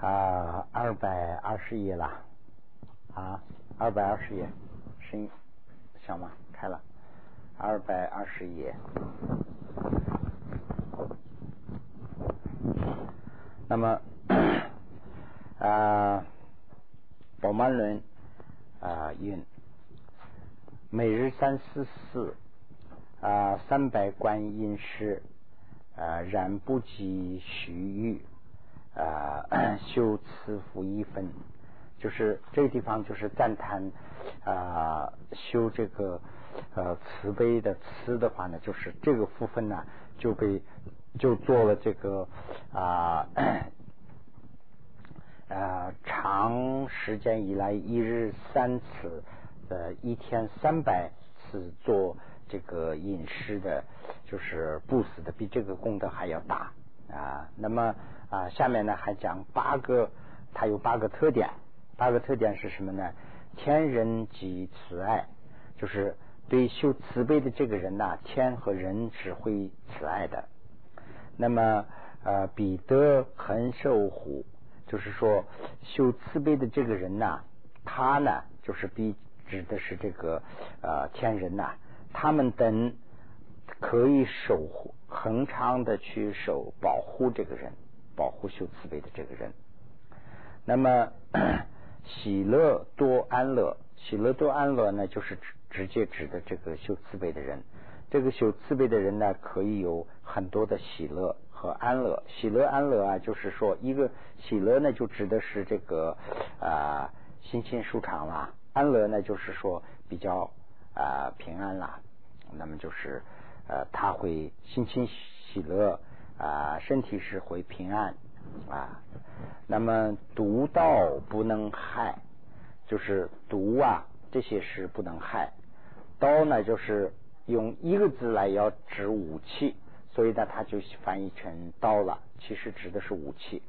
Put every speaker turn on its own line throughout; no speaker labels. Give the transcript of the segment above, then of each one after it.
啊，二百二十页了，啊，二百二十页，声音响吗？开了，二百二十页。那么，啊，宝曼伦啊运，每日三四四啊，三百观音师啊，然不及徐玉呃，修慈福一分，就是这个地方就是赞叹啊，修这个呃慈悲的慈的话呢，就是这个福分呢就被。就做了这个啊啊长时间以来一日三次呃一天三百次做这个饮食的，就是布施的，比这个功德还要大啊。那么啊下面呢还讲八个，它有八个特点，八个特点是什么呢？天人及慈爱，就是对修慈悲的这个人呐，天和人是会慈爱的。那么，呃，彼得恒寿虎，就是说修慈悲的这个人呐，他呢，就是比指的是这个呃天人呐，他们等可以守护恒常的去守保护这个人，保护修慈悲的这个人。那么，喜乐多安乐，喜乐多安乐呢，就是直直接指的这个修慈悲的人。这个修慈悲的人呢，可以有很多的喜乐和安乐。喜乐安乐啊，就是说一个喜乐呢，就指的是这个啊心情舒畅啦；安乐呢，就是说比较啊平安啦。那么就是呃他会心情喜乐啊，身体是会平安啊。那么毒道不能害，就是毒啊这些是不能害。刀呢就是。用一个字来要指武器，所以呢，他就翻译成刀了。其实指的是武器，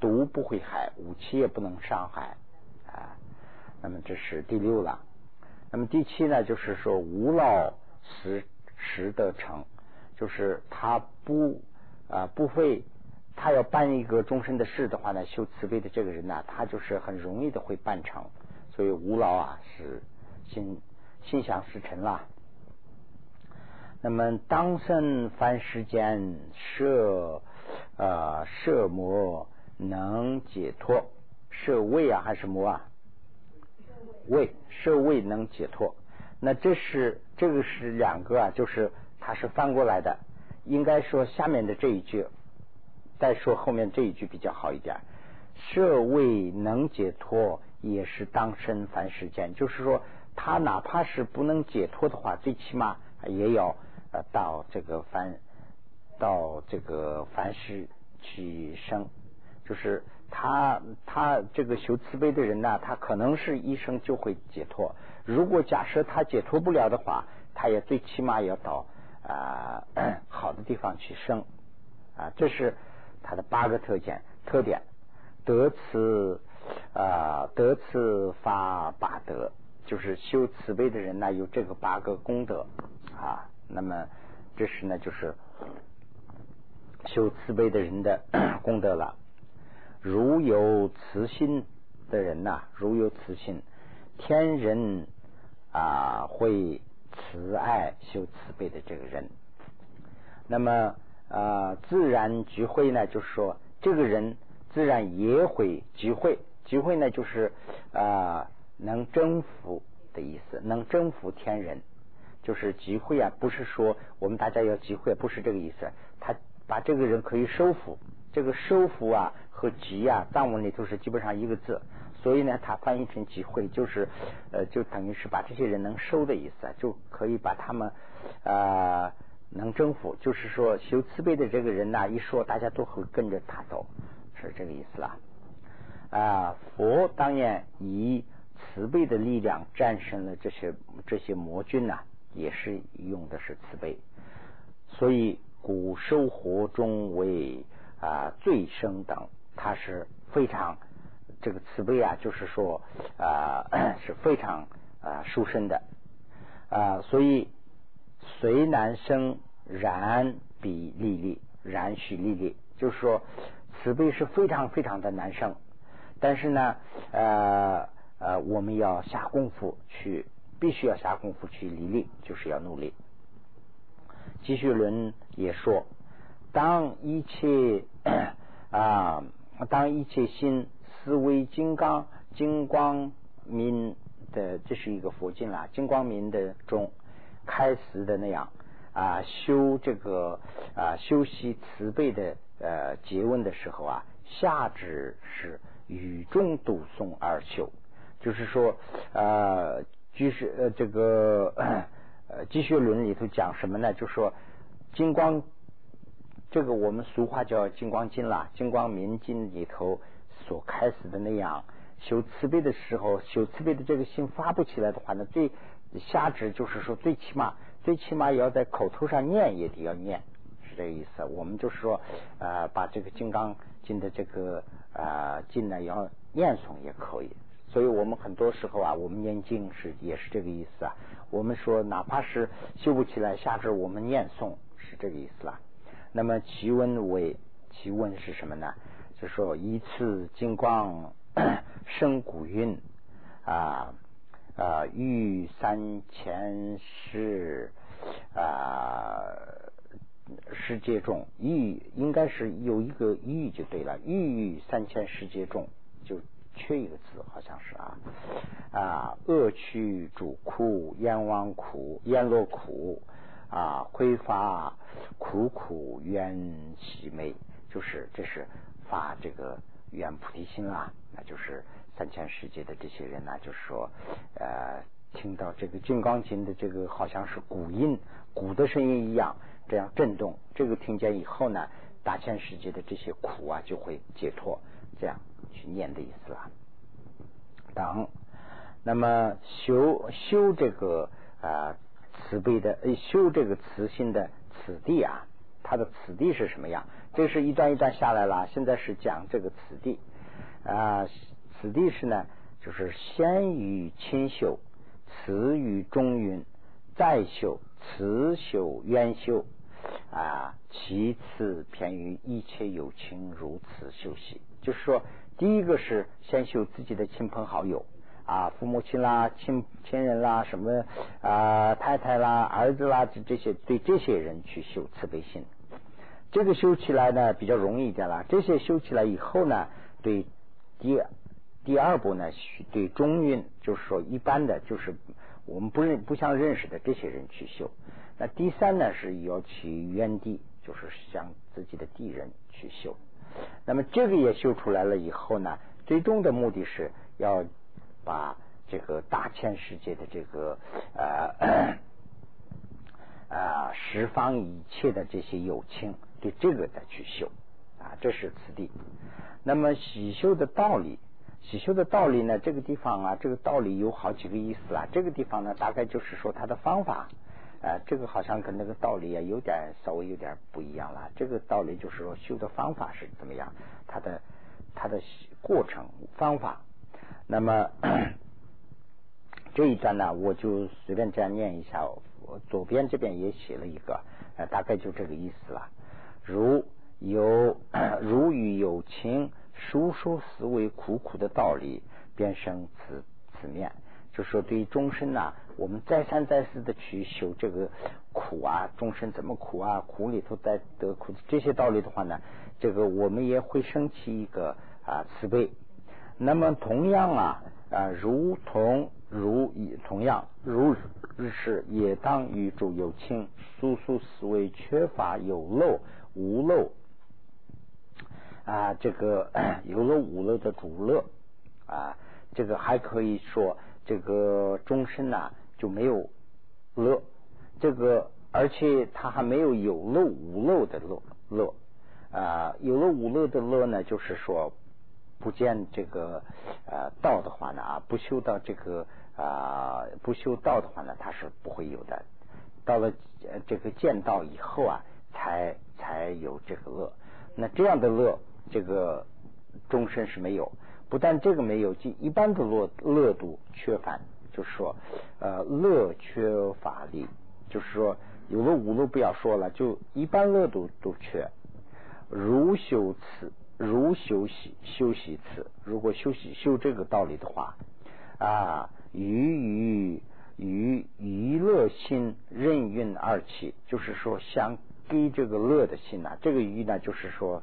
毒不会害，武器也不能伤害啊。那么这是第六了。那么第七呢，就是说无老死实得成，就是他不啊不会，他要办一个终身的事的话呢，修慈悲的这个人呢，他就是很容易的会办成。所以无劳啊，是心心想事成啦。那么当生凡世间摄啊摄魔能解脱摄位啊还是魔啊位摄位能解脱那这是这个是两个啊就是它是翻过来的应该说下面的这一句再说后面这一句比较好一点设位能解脱也是当生凡世间就是说他哪怕是不能解脱的话最起码也要。呃，到这个凡，到这个凡世去生，就是他他这个修慈悲的人呢，他可能是一生就会解脱。如果假设他解脱不了的话，他也最起码要到啊 好的地方去生啊。这是他的八个特点特点。得慈啊，得慈发八德，就是修慈悲的人呢，有这个八个功德啊。那么，这是呢，就是修慈悲的人的 功德了。如有慈心的人呐，如有慈心，天人啊会慈爱修慈悲的这个人。那么啊，自然聚会呢，就是说，这个人自然也会聚会。聚会呢，就是啊，能征服的意思，能征服天人。就是集会啊，不是说我们大家要集会，不是这个意思。他把这个人可以收服，这个收服啊和集啊，藏文里头是基本上一个字，所以呢，它翻译成集会，就是呃，就等于是把这些人能收的意思啊，就可以把他们啊能征服。就是说修慈悲的这个人呐，一说大家都会跟着他走，是这个意思啦。啊，佛当然以慈悲的力量战胜了这些这些魔君呐。也是用的是慈悲，所以古生活中为啊最生等，他是非常这个慈悲啊，就是说啊是非常啊殊胜的啊，所以虽难生然比利利，然许利利，就是说慈悲是非常非常的难生但是呢，呃呃，我们要下功夫去，必须要下功夫去理力，就是要努力。继续论也说，当一切啊，当一切心思维金刚金光明的，这是一个佛经啦，金光明的中开始的那样啊，修这个啊，修习慈悲的呃结问的时候啊，下旨是语中读诵而修，就是说呃，就是呃这个。呃，继续 论里头讲什么呢？就说金光，这个我们俗话叫金光经啦，金光明经里头所开始的那样修慈悲的时候，修慈悲的这个心发不起来的话呢，最下旨就是说，最起码最起码也要在口头上念也得要念，是这个意思。我们就是说，呃，把这个金刚经的这个啊经呢要念诵也可以。所以我们很多时候啊，我们念经是也是这个意思啊。我们说，哪怕是修不起来，下至我们念诵是这个意思啦。那么其闻为其闻是什么呢？就说一次金光 生古韵啊啊遇三千世啊世界中遇应该是有一个遇就对了，遇三千世界中就。缺一个字，好像是啊啊，恶趣主苦，阎王苦，阎罗苦啊，挥发苦苦冤喜美，就是这是发这个愿菩提心啊，那就是三千世界的这些人呢，就是说呃，听到这个金刚经的这个好像是鼓音鼓的声音一样，这样震动，这个听见以后呢，大千世界的这些苦啊就会解脱，这样。去念的意思了。等，那么修修这个啊慈悲的，呃修这个慈心的此地啊，它的此地是什么样？这是一段一段下来了。现在是讲这个此地啊，此地是呢，就是先于亲修，慈于中云，再修慈修冤修啊，其次偏于一切有情如此修习，就是说。第一个是先修自己的亲朋好友啊，父母亲啦、亲亲人啦、什么啊太太啦、儿子啦，这这些对这些人去修慈悲心，这个修起来呢比较容易一点啦。这些修起来以后呢，对第第二步呢，对中运，就是说一般的，就是我们不认不相认识的这些人去修。那第三呢，是要去原地，就是向自己的地人去修。那么这个也修出来了以后呢，最终的目的是要把这个大千世界的这个呃啊十方一切的这些有情，对这个再去修啊，这是此地。那么喜修的道理，喜修的道理呢，这个地方啊，这个道理有好几个意思啊。这个地方呢，大概就是说它的方法。啊，这个好像跟那个道理啊有点稍微有点不一样了。这个道理就是说修的方法是怎么样，它的它的过程方法。那么这一段呢，我就随便这样念一下。我左边这边也写了一个，呃，大概就这个意思了。如有 如与有情述说思维苦苦的道理，便生此此念。就说对于终身呐，我们再三再四的去修这个苦啊，终身怎么苦啊，苦里头再得苦，这些道理的话呢，这个我们也会升起一个啊慈悲。那么同样啊啊，如同如以同样如是也当与主有情疏疏思维缺乏有漏无漏啊，这个 有漏无漏的主乐啊，这个还可以说。这个终身呐就没有乐，这个而且他还没有有漏无漏的乐乐啊，有乐无乐的乐呢，就是说不见这个呃道的话呢啊，不修到这个啊不修道的话呢，他是不会有的。到了呃这个见道以后啊，才才有这个乐。那这样的乐，这个终身是没有。不但这个没有，即一般的乐乐度缺乏，就是说，呃，乐缺乏力，就是说，有了五乐不要说了，就一般乐度都缺。如修慈如休息休息此，如果休息修这个道理的话啊，于于于娱乐心任运二起，就是说想给这个乐的心呐，这个娱呢，就是说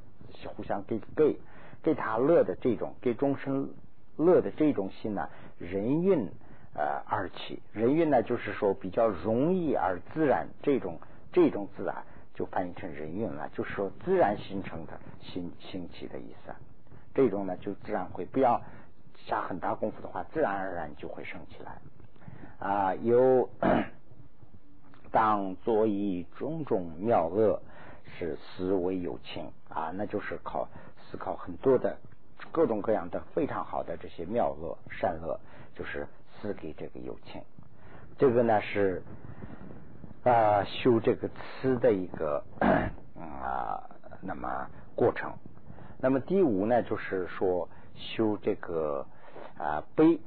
互相给给给他乐的这种给众生乐的这种心呢，人运呃二起，人运呢就是说比较容易而自然，这种这种自然。就翻译成人运了，就是说自然形成的兴兴起的意思。这种呢，就自然会不要下很大功夫的话，自然而然就会升起来。啊，有当作以种种妙乐，是思维有情啊，那就是靠思考很多的各种各样的非常好的这些妙乐善乐，就是赐给这个有情。这个呢是。啊，修这个词的一个 啊，那么过程。那么第五呢，就是说修这个啊悲。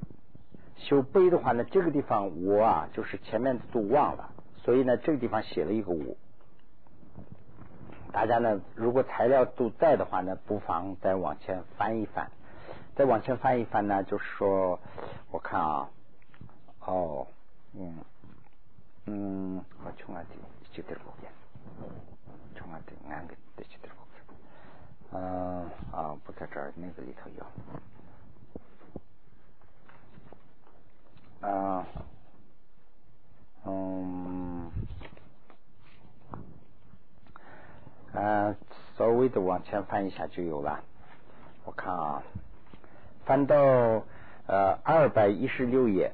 修悲的话呢，这个地方我啊，就是前面都忘了，所以呢，这个地方写了一个五。大家呢，如果材料都在的话呢，不妨再往前翻一翻。再往前翻一翻呢，就是说，我看啊，哦，嗯。嗯，好，从哪里去得过去？从哪里哪个得去得过去？嗯啊，不在这儿，那个里头有。啊，嗯，啊，稍微的往前翻一下就有了。我看啊，翻到呃二百一十六页。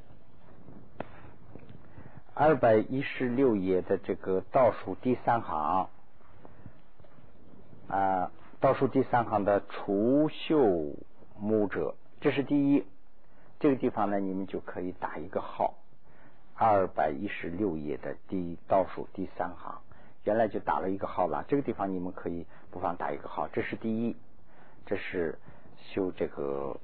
二百一十六页的这个倒数第三行啊，倒数第三行的除秀木者，这是第一。这个地方呢，你们就可以打一个号。二百一十六页的第倒数第三行，原来就打了一个号了。这个地方你们可以不妨打一个号。这是第一，这是修这个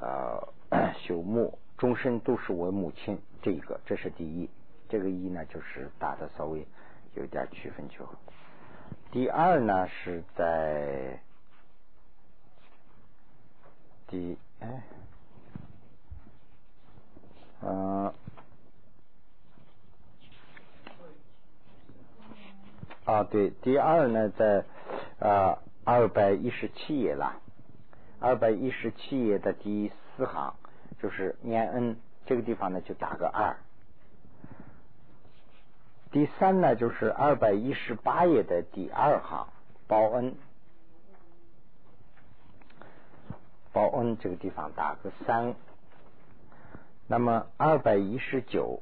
呃 朽木，终身都是我母亲。这个，这是第一。这个一呢，就是打的稍微有点区分球。第二呢，是在第哎，嗯啊，对，第二呢，在啊二百一十七页了，二百一十七页的第四行就是念恩这个地方呢，就打个二。第三呢，就是二百一十八页的第二行，报恩，报恩这个地方打个三。那么二百一十九，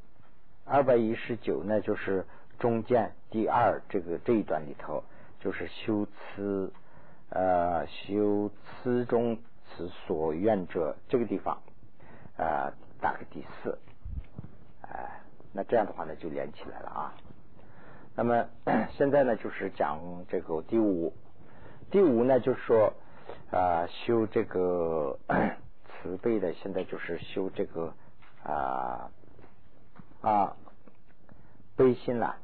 二百一十九呢，就是中间第二这个这一段里头，就是修辞呃修辞中此所愿者这个地方啊打个第四，哎。那这样的话呢，就连起来了啊。那么 现在呢，就是讲这个第五，第五呢，就是说啊，修这个 慈悲的，现在就是修这个啊啊悲心了。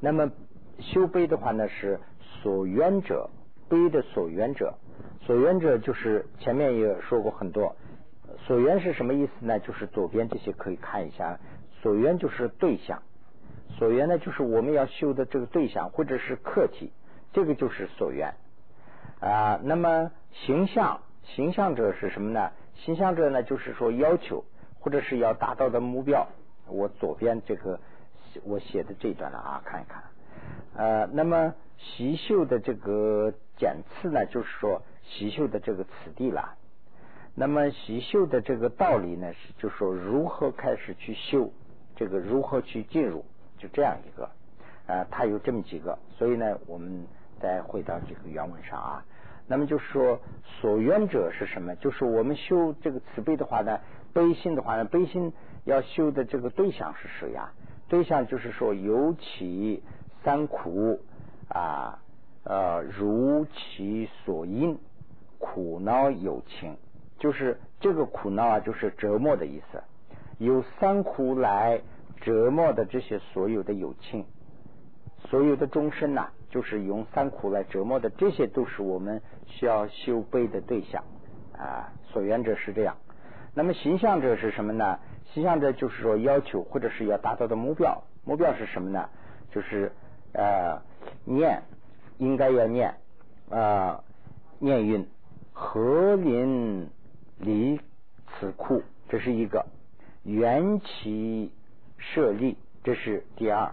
那么修悲的话呢，是所缘者，悲的所缘者，所缘者就是前面也说过很多。所缘是什么意思呢？就是左边这些可以看一下，所缘就是对象，所缘呢就是我们要修的这个对象或者是客体，这个就是所缘啊。那么形象，形象者是什么呢？形象者呢就是说要求或者是要达到的目标。我左边这个我写的这一段了啊，看一看。呃，那么习修的这个检次呢，就是说习修的这个此地了。那么习修的这个道理呢，是就说如何开始去修，这个如何去进入，就这样一个啊，它有这么几个，所以呢，我们再回到这个原文上啊。那么就是说，所缘者是什么？就是我们修这个慈悲的话呢，悲心的话呢，悲心要修的这个对象是谁呀？对象就是说，尤其三苦啊，呃，如其所因，苦恼有情。就是这个苦恼啊，就是折磨的意思。有三苦来折磨的这些所有的友情，所有的众生呐，就是用三苦来折磨的，这些都是我们需要修背的对象啊。所缘者是这样。那么形象者是什么呢？形象者就是说要求或者是要达到的目标。目标是什么呢？就是呃念应该要念啊念云何林离此苦，这是一个缘起设立，这是第二。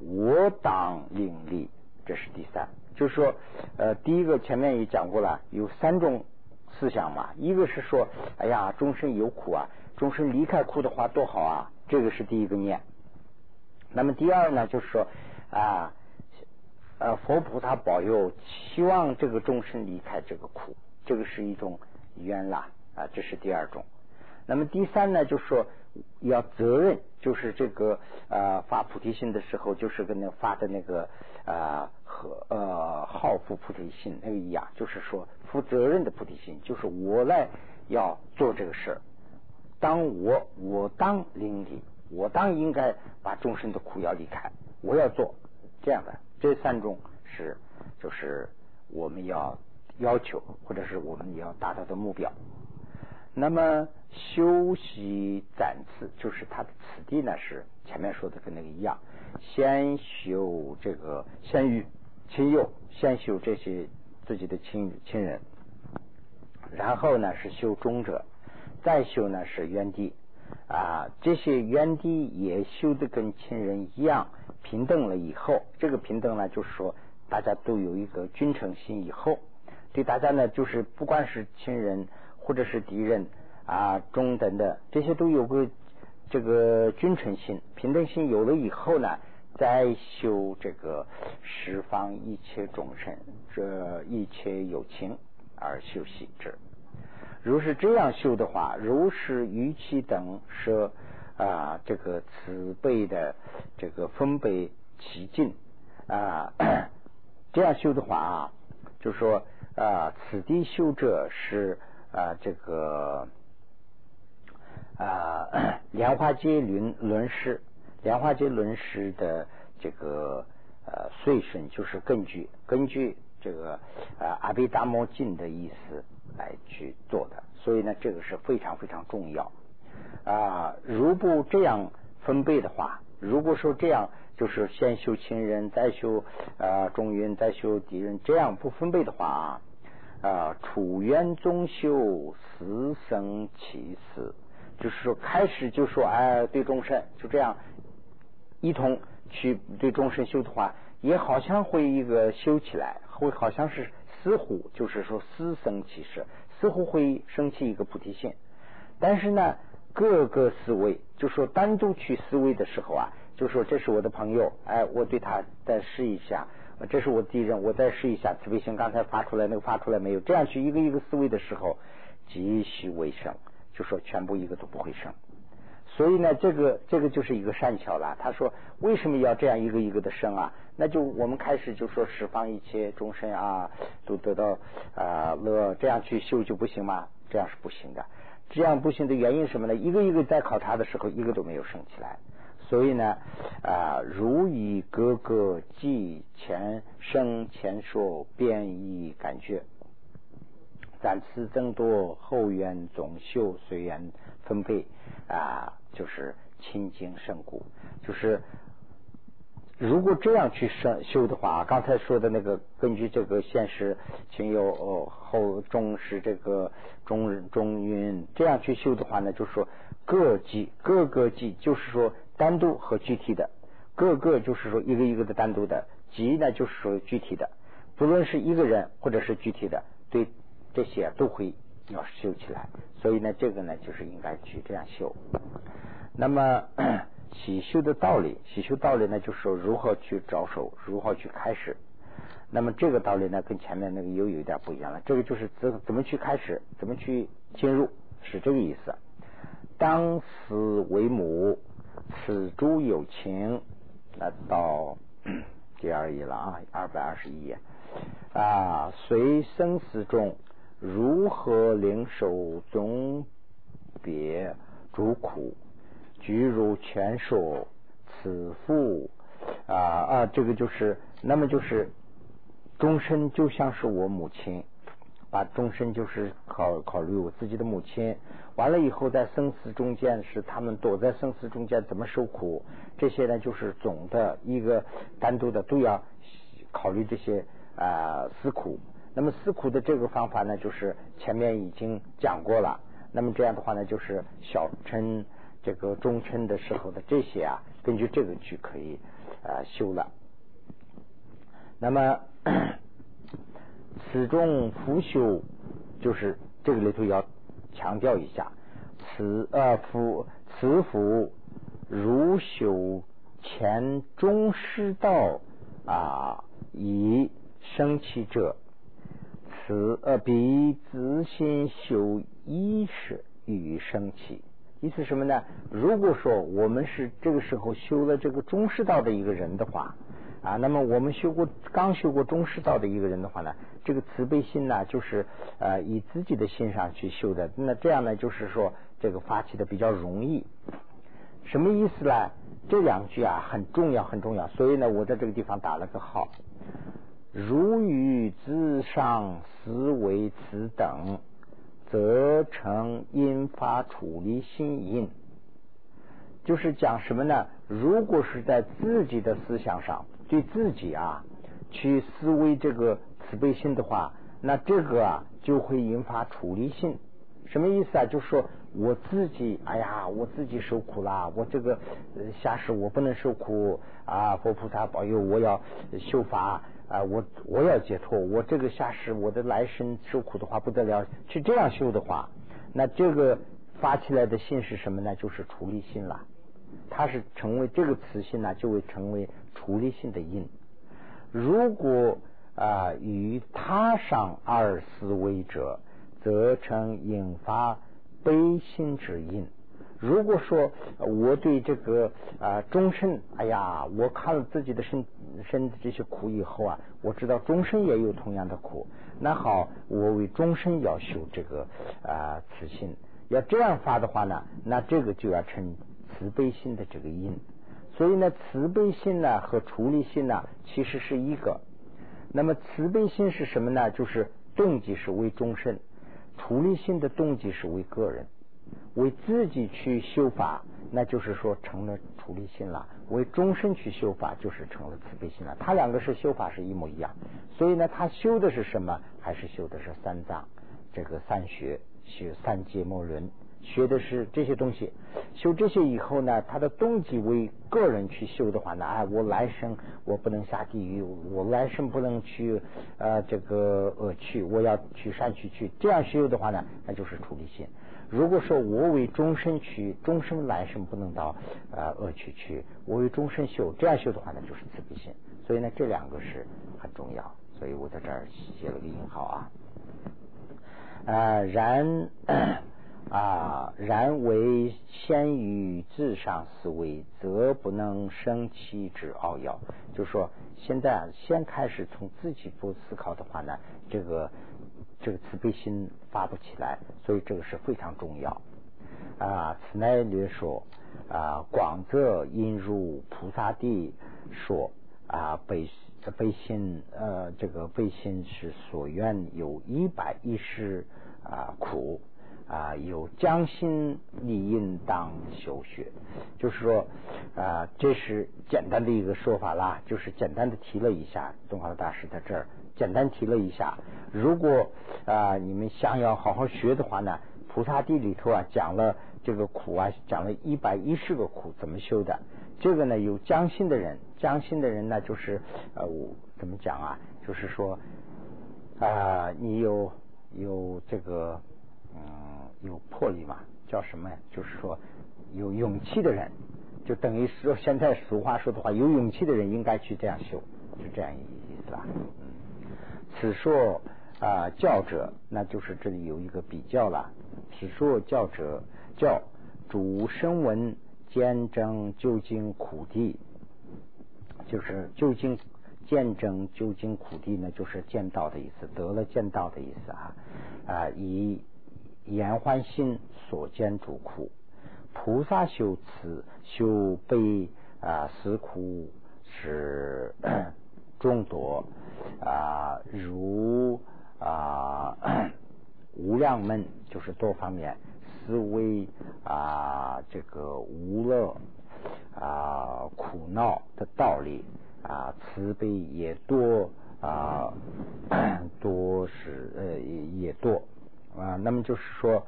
我党领立，这是第三。就是说，呃，第一个前面也讲过了，有三种思想嘛。一个是说，哎呀，终身有苦啊，终身离开苦的话多好啊，这个是第一个念。那么第二呢，就是说啊，呃，佛菩萨保佑，希望这个众生离开这个苦，这个是一种愿啦啊，这是第二种。那么第三呢，就是说要责任，就是这个呃发菩提心的时候，就是跟那发的那个啊和呃好负菩提心那个一样，就是说负责任的菩提心，就是我来要做这个事儿，当我我当领理，我当应该把众生的苦要离开，我要做这样的，这三种是就是我们要要求或者是我们要达到的目标。那么修习暂次，就是他的此地呢，是前面说的跟那个一样，先修这个先于亲友，先修这些自己的亲亲人，然后呢是修中者，再修呢是原地啊，这些原地也修的跟亲人一样平等了以后，这个平等呢就是说大家都有一个君臣心以后，对大家呢就是不管是亲人。或者是敌人啊，中等的这些都有个这个君臣心、平等心有了以后呢，再修这个十方一切众生，这一切有情而修习之。如是这样修的话，如是于其等舍啊，这个慈悲的这个分悲其尽啊，这样修的话啊，就说啊，此地修者是。啊，这个啊，莲花街轮轮师，莲花街轮师的这个呃随身就是根据根据这个啊阿毗达摩经的意思来去做的，所以呢，这个是非常非常重要啊。如不这样分配的话，如果说这样就是先修亲人，再修啊中云，再修敌人，这样不分配的话啊。啊，楚元宗修死生其死，就是说开始就说哎，对众生就这样一同去对众生修的话，也好像会一个修起来，会好像是似乎就是说死生其事，似乎会升起一个菩提心。但是呢，各个思维，就说单独去思维的时候啊，就说这是我的朋友，哎，我对他再试一下。这是我敌人，我再试一下慈悲心，刚才发出来那个发出来没有？这样去一个一个思维的时候，继续为生，就说全部一个都不会生。所以呢，这个这个就是一个善巧了。他说为什么要这样一个一个的生啊？那就我们开始就说十方一切众生啊，都得到啊乐，这样去修就不行吗？这样是不行的。这样不行的原因什么呢？一个一个在考察的时候，一个都没有生起来。所以呢，啊，如以各个即前生前说变异感觉，暂次增多后缘总修随缘分配啊，就是清净胜故。就是如果这样去生修的话，刚才说的那个，根据这个现实情有哦后重视这个中中运，这样去修的话呢，就是说各级各个级，就是说。单独和具体的，各个就是说一个一个的单独的，集呢就是说具体的，不论是一个人或者是具体的，对这些都会要修起来。所以呢，这个呢就是应该去这样修。那么 喜修的道理，喜修道理呢，就是说如何去着手，如何去开始。那么这个道理呢，跟前面那个又有一点不一样了。这个就是怎怎么去开始，怎么去进入，是这个意思。当死为母。此诸有情，来到第二页了啊，二百二十一页啊。随生死中，如何领受总别诸苦？举如全说，此复啊啊，这个就是那么就是终身就像是我母亲，把终身就是考考虑我自己的母亲。完了以后，在生死中间是他们躲在生死中间怎么受苦，这些呢就是总的一个单独的都要考虑这些啊思苦。那么思苦的这个方法呢，就是前面已经讲过了。那么这样的话呢，就是小乘这个中称的时候的这些啊，根据这个去可以啊修了。那么此中复修，就是这个里头要。强调一下，此呃夫此夫如修前中师道啊，以生其者，此呃比自心修一时与生起。意思什么呢？如果说我们是这个时候修了这个中师道的一个人的话。啊，那么我们修过刚修过中师道的一个人的话呢，这个慈悲心呢，就是呃以自己的心上去修的，那这样呢，就是说这个发起的比较容易。什么意思呢？这两句啊很重要很重要，所以呢，我在这个地方打了个号。如与自上思维此等，则成因发处理心因。就是讲什么呢？如果是在自己的思想上。对自己啊，去思维这个慈悲心的话，那这个啊就会引发处理心。什么意思啊？就是说我自己，哎呀，我自己受苦啦，我这个下世我不能受苦啊！佛菩萨保佑，我要修法啊！我我要解脱，我这个下世我的来生受苦的话不得了，去这样修的话，那这个发起来的信是什么呢？就是处理心了。它是成为这个慈心呢，就会成为。处理性的因，如果啊与他上二思维者，则成引发悲心之因。如果说我对这个啊终身，哎呀，我看了自己的身身的这些苦以后啊，我知道终身也有同样的苦。那好，我为终身要修这个啊慈心，要这样发的话呢，那这个就要成慈悲心的这个因。所以呢，慈悲心呢和处理心呢其实是一个。那么慈悲心是什么呢？就是动机是为众生，处理心的动机是为个人，为自己去修法，那就是说成了处理心了；为众生去修法，就是成了慈悲心了。他两个是修法是一模一样。所以呢，他修的是什么？还是修的是三藏，这个三学，修三界末轮。学的是这些东西，修这些以后呢，他的动机为个人去修的话呢，哎，我来生我不能下地狱，我来生不能去呃这个恶趣，我要去善趣去，这样修的话呢，那就是处理心。如果说我为终身去，终身来生不能到呃恶趣去，我为终身修，这样修的话呢，就是慈悲心。所以呢，这两个是很重要，所以我在这儿写了个引号啊。呃，然。啊，然为先于自上思维，则不能生其之奥要。就是说，现在先开始从自己不思考的话呢，这个这个慈悲心发不起来，所以这个是非常重要。啊，此乃略说啊，广则应入菩萨地说啊，悲悲心呃，这个悲心是所愿有一百一十啊苦。啊，有将心你应当修学，就是说啊，这是简单的一个说法啦，就是简单的提了一下。东华大师在这儿简单提了一下，如果啊你们想要好好学的话呢，菩萨地里头啊讲了这个苦啊，讲了一百一十个苦怎么修的。这个呢有将心的人，将心的人呢就是呃怎么讲啊？就是说啊，你有有这个。嗯，有魄力嘛？叫什么呀？就是说有勇气的人，就等于说现在俗话说的话，有勇气的人应该去这样修，是这样一意思吧？嗯，此说啊教者，那就是这里有一个比较了。此说教者教主声闻见证究竟苦地，就是究竟见证究竟苦地呢，就是见到的意思，得了见到的意思啊啊以。言欢心所见诸苦，菩萨修慈修悲啊，思苦是众多啊，如啊 无量门，就是多方面思维啊，这个无乐啊苦恼的道理啊，慈悲也多啊，多是呃也多。啊，那么就是说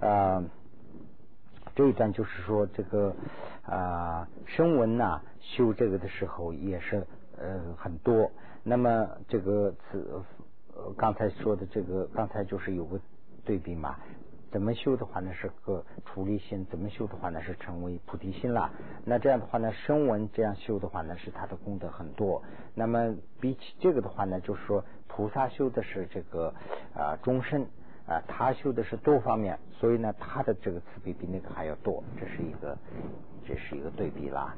啊。这一段就是说，这个啊，声闻呐，修这个的时候也是呃很多。那么这个此刚才说的这个，刚才就是有个对比嘛。怎么修的话呢？是个处理心；怎么修的话呢？是成为菩提心了。那这样的话呢，声闻这样修的话呢，是他的功德很多。那么比起这个的话呢，就是说菩萨修的是这个啊终身。啊，他修的是多方面，所以呢，他的这个慈悲比那个还要多，这是一个，这是一个对比啦。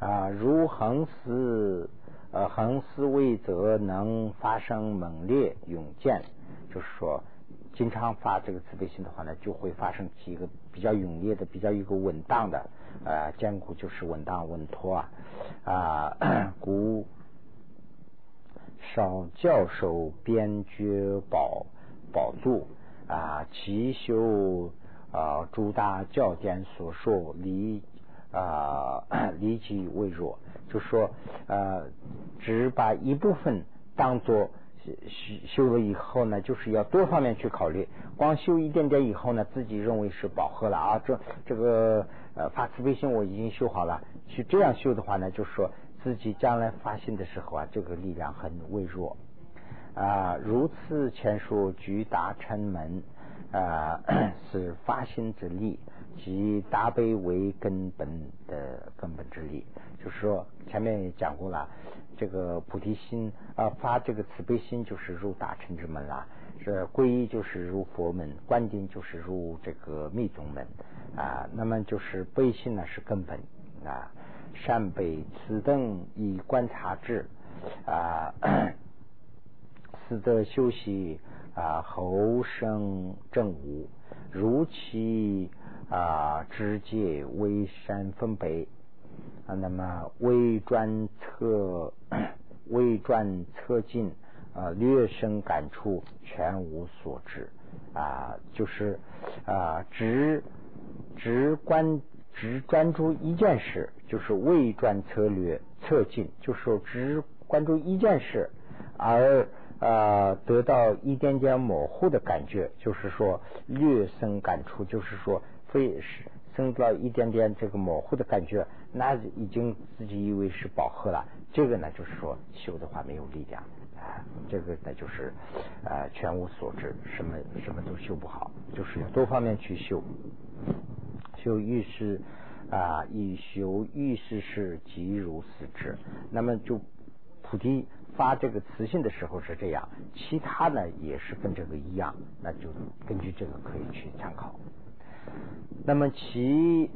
啊，如恒思，呃，恒思未则能发生猛烈勇健，就是说，经常发这个慈悲心的话呢，就会发生几个比较勇烈的、比较一个稳当的，呃，坚固就是稳当稳妥啊。啊，古少教授边觉宝。宝住啊，其修啊，诸大教典所说离啊 离己为弱，就说呃，只把一部分当做修修了以后呢，就是要多方面去考虑。光修一点点以后呢，自己认为是饱和了啊，这这个呃发慈悲心我已经修好了，去这样修的话呢，就是说自己将来发心的时候啊，这个力量很微弱。啊，如此前述，具大乘门啊，是发心之力，即大悲为根本的根本之力。就是说，前面也讲过了，这个菩提心啊，发这个慈悲心，就是入大乘之门啦。这皈依就是入佛门，观定就是入这个密宗门啊。那么就是悲心呢，是根本啊。善悲此等以观察之啊。此的休息啊，后生正无，如其啊直界微山分北啊，那么微转侧 微转侧进啊，略生感触，全无所知啊，就是啊只只关只专注一件事，就是微转策略侧进，就是只关注一件事而。啊，得到一点点模糊的感觉，就是说略生感触，就是说非是生到一点点这个模糊的感觉，那已经自己以为是饱和了。这个呢，就是说修的话没有力量啊，这个呢就是啊全无所知，什么什么都修不好，就是多方面去修，修遇事啊，以修遇事是即如死之，那么就菩提。发这个词性的时候是这样，其他呢也是跟这个一样，那就根据这个可以去参考。那么其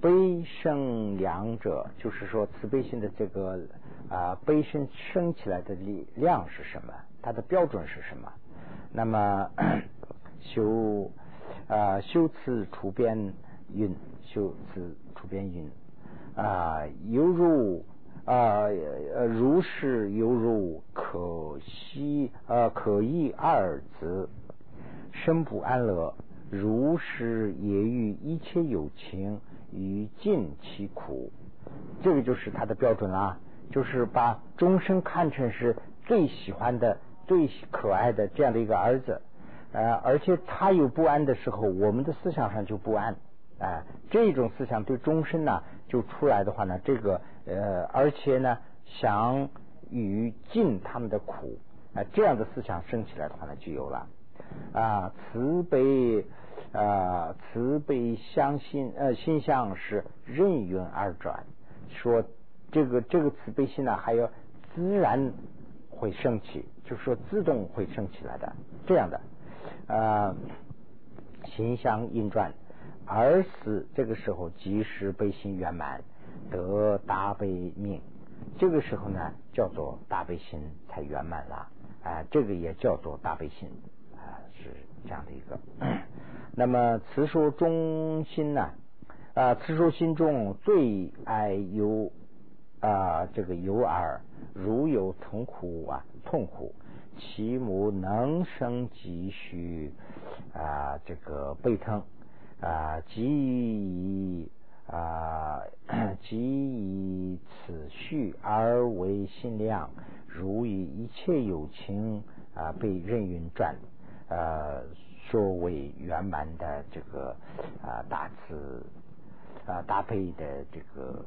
悲生两者，就是说慈悲心的这个啊悲生生起来的力量是什么？它的标准是什么？那么 修啊修辞除边运，修辞除边运啊犹如。啊，呃，如是犹如可惜，呃，可意二字，生不安乐。如是也与一切有情与尽其苦，这个就是他的标准啦。就是把终生看成是最喜欢的、最可爱的这样的一个儿子，呃，而且他有不安的时候，我们的思想上就不安。啊，这种思想对终身呢，就出来的话呢，这个呃，而且呢，想与尽他们的苦啊，这样的思想升起来的话呢，就有了。啊，慈悲啊，慈悲相信呃，心相是任运而转，说这个这个慈悲心呢，还要自然会升起，就是说自动会升起来的这样的。啊，心相运转。而死这个时候，即时悲心圆满，得大悲命。这个时候呢，叫做大悲心才圆满了啊。这个也叫做大悲心啊，是这样的一个。那么慈说中心呢？啊，慈说心中最爱有啊，这个有耳，如有痛苦啊，痛苦，其母能生几许啊，这个悲疼啊，即以啊，即以此序而为信量，如以一切有情啊，被任运转，呃，作为圆满的这个啊大慈啊大悲的这个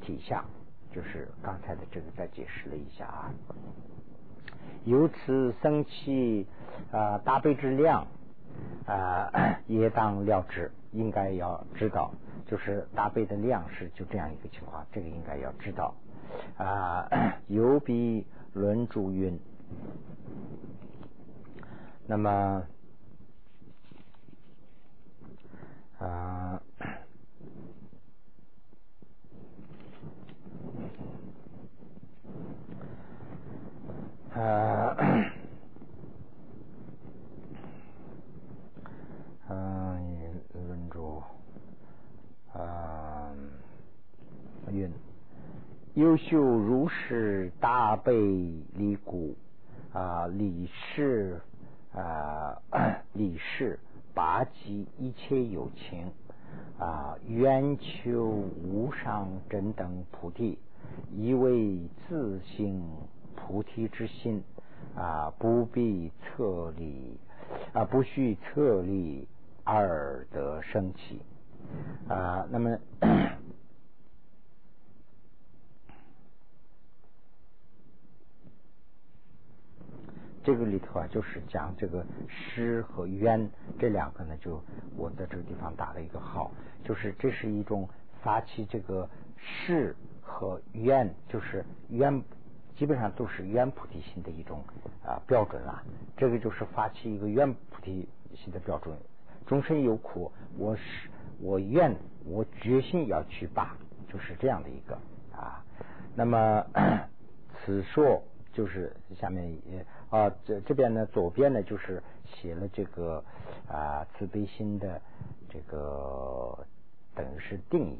体相。就是刚才的这个再解释了一下啊，由此生起啊大悲之量啊，也当了知，应该要知道，就是大悲的量是就这样一个情况，这个应该要知道啊。有比论诸云，那么啊。啊，嗯，论著，啊，云，优秀如是大悲离故啊，理事啊，理事拔济一切有情啊，圆求无上真等菩提，以为自性。菩提之心啊，不必策立啊，不需策立而得生起啊。那么 这个里头啊，就是讲这个诗和愿这两个呢，就我在这个地方打了一个号，就是这是一种发起这个诗和愿，就是愿。基本上都是愿菩提心的一种啊标准了，这个就是发起一个愿菩提心的标准。众生有苦，我是我愿我决心要去拔，就是这样的一个啊。那么 此说就是下面也啊这这边呢左边呢就是写了这个啊慈悲心的这个等于是定义，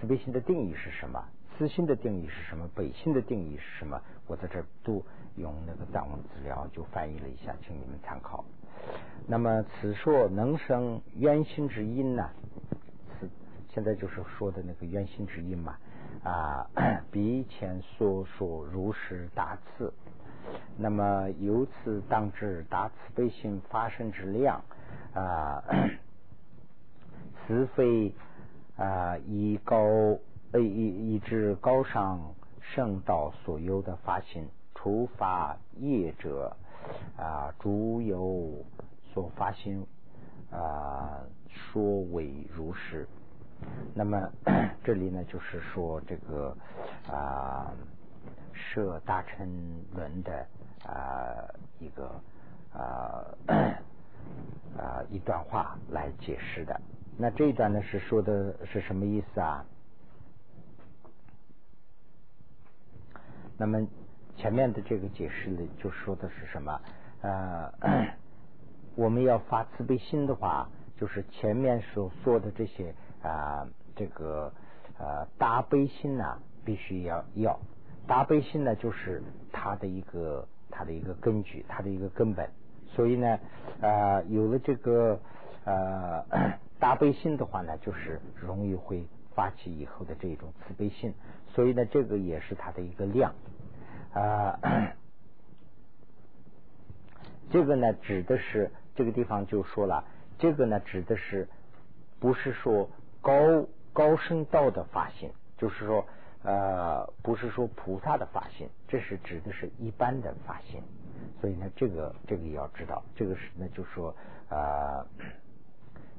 慈悲心的定义是什么？私心的定义是什么？本心的定义是什么？我在这都用那个藏文资料就翻译了一下，请你们参考。那么此说能生冤心之因呢？此现在就是说的那个冤心之因嘛啊，比前所说如实大次。那么由此当知达慈悲心发生之量啊，慈非啊以高。以以至高尚圣道所有的发心，除发业者啊，诸有所发心啊，说为如是。那么 这里呢，就是说这个啊，设大乘论的啊一个啊 啊一段话来解释的。那这一段呢，是说的是什么意思啊？那么前面的这个解释呢，就说的是什么？呃，我们要发慈悲心的话，就是前面所说的这些啊，这个呃大悲心呢，必须要要大悲心呢，就是它的一个它的一个根据，它的一个根本。所以呢，呃，有了这个呃 大悲心的话呢，就是容易会发起以后的这种慈悲心。所以呢，这个也是它的一个量。啊，这个呢，指的是这个地方就说了，这个呢，指的是不是说高高深道的发心，就是说呃，不是说菩萨的发心，这是指的是一般的发心。所以呢，这个这个也要知道，这个是呢，就说呃，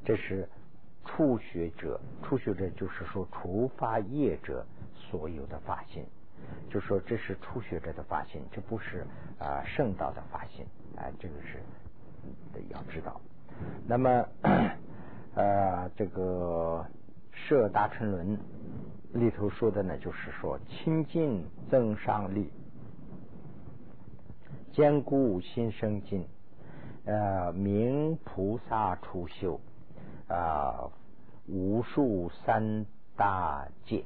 这是初学者，初学者就是说初发业者所有的发心。就说这是初学者的发心，这不是啊圣道的发心，啊这个是要知道。那么 呃这个《摄大乘轮》里头说的呢，就是说清净增上力，坚固心生静，呃明菩萨出修啊无数三大戒。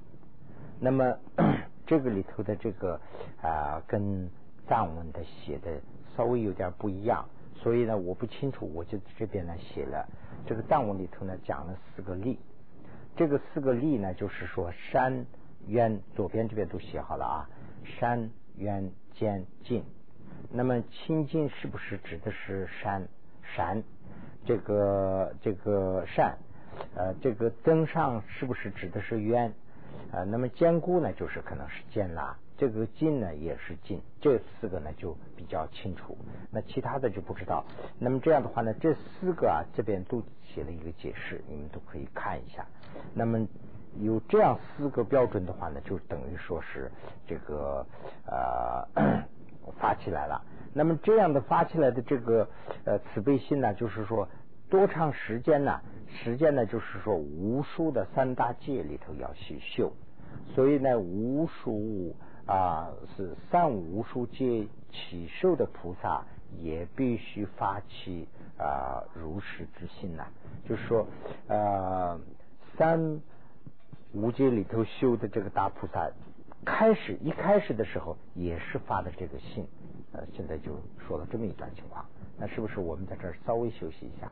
那么 这个里头的这个啊，跟藏文的写的稍微有点不一样，所以呢，我不清楚，我就这边呢写了这个藏文里头呢讲了四个例，这个四个例呢就是说山渊左边这边都写好了啊，山渊间近，那么清近是不是指的是山山？这个这个善，呃，这个增上是不是指的是渊？呃，那么坚固呢，就是可能是坚拉。这个进呢，也是进。这四个呢，就比较清楚。那其他的就不知道。那么这样的话呢，这四个啊，这边都写了一个解释，你们都可以看一下。那么有这样四个标准的话呢，就等于说是这个呃发起来了。那么这样的发起来的这个呃慈悲心呢，就是说多长时间呢？时间呢，就是说无数的三大界里头要去修，所以呢，无数啊是三无数界起受的菩萨也必须发起啊如实之心呐。就是说呃三无界里头修的这个大菩萨，开始一开始的时候也是发的这个信。呃，现在就说了这么一段情况，那是不是我们在这儿稍微休息一下？